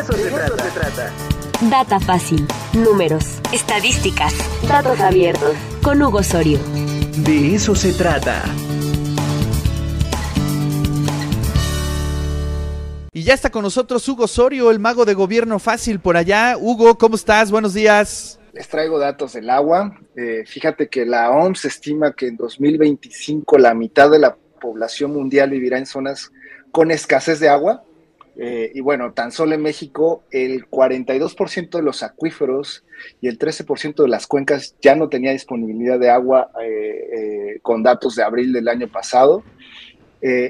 eso, se, trata. se trata. Data fácil. Números. Estadísticas. Datos abiertos. Con Hugo Osorio. De eso se trata. Y ya está con nosotros Hugo Osorio, el mago de gobierno fácil por allá. Hugo, ¿cómo estás? Buenos días. Les traigo datos del agua. Eh, fíjate que la OMS estima que en 2025 la mitad de la población mundial vivirá en zonas con escasez de agua. Eh, y bueno, tan solo en México el 42% de los acuíferos y el 13% de las cuencas ya no tenía disponibilidad de agua eh, con datos de abril del año pasado.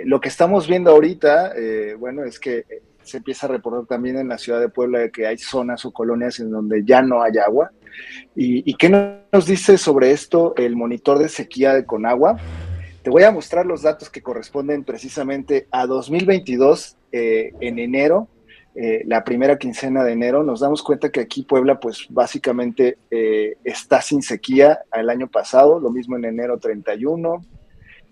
lo que estamos viendo ahorita, bueno, es que se empieza a reportar también en la ciudad de Puebla que hay zonas o colonias en donde ya no hay agua. ¿Y, qué nos dice sobre esto el monitor de sequía de Conagua? Te voy a mostrar los datos que corresponden precisamente a 2022 eh, en enero, eh, la primera quincena de enero. Nos damos cuenta que aquí Puebla, pues básicamente eh, está sin sequía el año pasado, lo mismo en enero 31,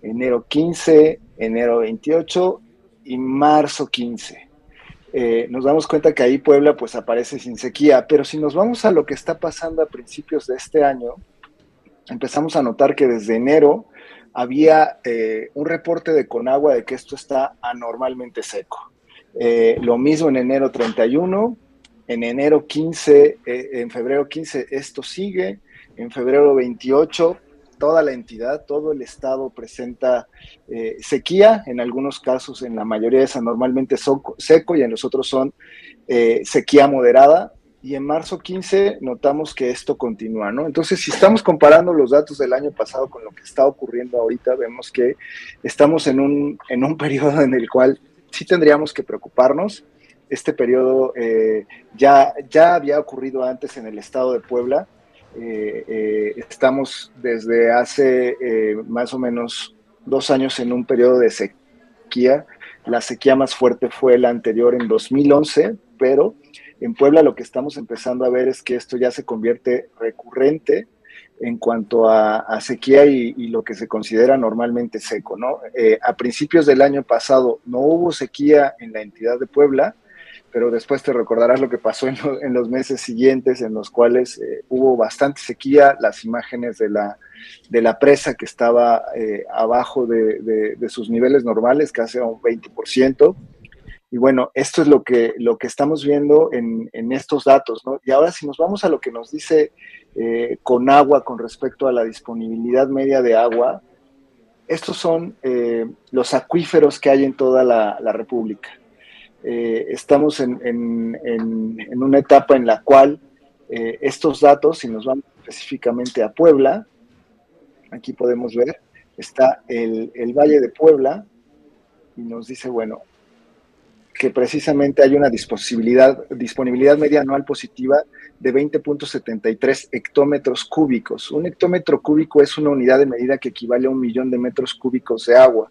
enero 15, enero 28 y marzo 15. Eh, nos damos cuenta que ahí Puebla pues aparece sin sequía, pero si nos vamos a lo que está pasando a principios de este año, empezamos a notar que desde enero había eh, un reporte de Conagua de que esto está anormalmente seco. Eh, lo mismo en enero 31, en enero 15, en febrero 15 esto sigue, en febrero 28 toda la entidad, todo el estado presenta eh, sequía, en algunos casos, en la mayoría es anormalmente seco y en los otros son eh, sequía moderada. Y en marzo 15 notamos que esto continúa, ¿no? Entonces, si estamos comparando los datos del año pasado con lo que está ocurriendo ahorita, vemos que estamos en un, en un periodo en el cual sí tendríamos que preocuparnos. Este periodo eh, ya, ya había ocurrido antes en el estado de Puebla, eh, eh, estamos desde hace más o menos dos años en un periodo de sequía. La sequía más fuerte fue la anterior en 2011, pero en Puebla lo que estamos empezando a ver es que esto ya se convierte recurrente en cuanto a, sequía y, lo que se considera normalmente seco. ¿no? a principios del año pasado no hubo sequía en la entidad de Puebla, pero después te recordarás lo que pasó en, los meses siguientes, en los cuales eh, hubo bastante sequía, las imágenes de la, de la presa que estaba eh, abajo de, sus niveles normales, casi a un 20%. Y bueno, esto es lo que, lo que estamos viendo en, estos datos. ¿no? Y ahora si nos vamos a lo que nos dice eh, con agua con respecto a la disponibilidad media de agua, estos son los acuíferos que hay en toda la República. Eh, estamos en, una etapa en la cual eh, estos datos, si nos vamos específicamente a Puebla, aquí podemos ver, está el, Valle de Puebla y nos dice, bueno, que precisamente hay una disponibilidad, disponibilidad media anual positiva de 20.73 hectómetros cúbicos. Un hectómetro cúbico es una unidad de medida que equivale a un millón de metros cúbicos de agua.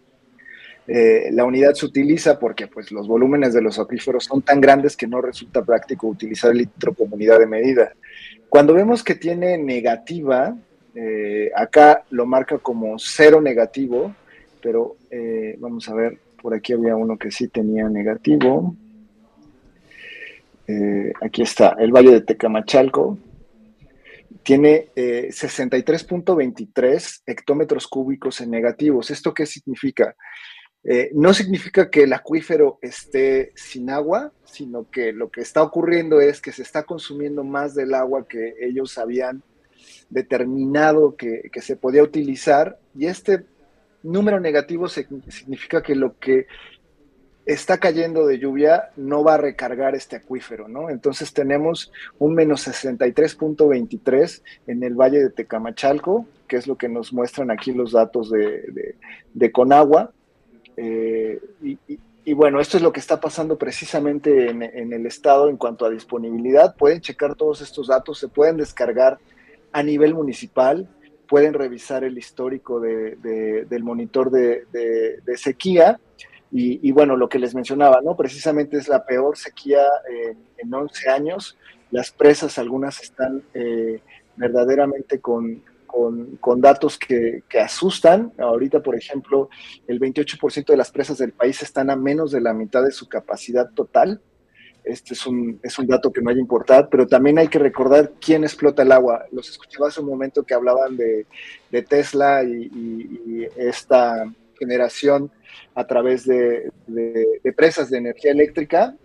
Eh, la unidad se utiliza porque pues, los volúmenes de los acuíferos son tan grandes que no resulta práctico utilizar el litro como unidad de medida. Cuando vemos que tiene negativa, eh, acá lo marca como cero negativo, pero eh, vamos a ver, por aquí había uno que sí tenía negativo. aquí está, el Valle de Tecamachalco, tiene 63.23 hectómetros cúbicos en negativos. ¿Esto qué significa? Eh, no significa que el acuífero esté sin agua, sino que lo que está ocurriendo es que se está consumiendo más del agua que ellos habían determinado que, se podía utilizar y este número negativo significa que lo que está cayendo de lluvia no va a recargar este acuífero, ¿no? Entonces tenemos un menos 63.23 en el Valle de Tecamachalco, que es lo que nos muestran aquí los datos de, de Conagua, eh, y, bueno, esto es lo que está pasando precisamente en, el estado en cuanto a disponibilidad. Pueden checar todos estos datos, se pueden descargar a nivel municipal, pueden revisar el histórico del monitor de, sequía. Y, bueno, lo que les mencionaba, ¿no? Precisamente es la peor sequía en 11 años. Las presas, algunas están eh, verdaderamente con, con, datos que, asustan. Ahorita, por ejemplo, el 28% de las presas del país están a menos de la mitad de su capacidad total. Este es un, es un dato que no hay que importar, pero también hay que recordar quién explota el agua. Los escuchaba hace un momento que hablaban de, Tesla y, esta generación a través de, de, presas de energía eléctrica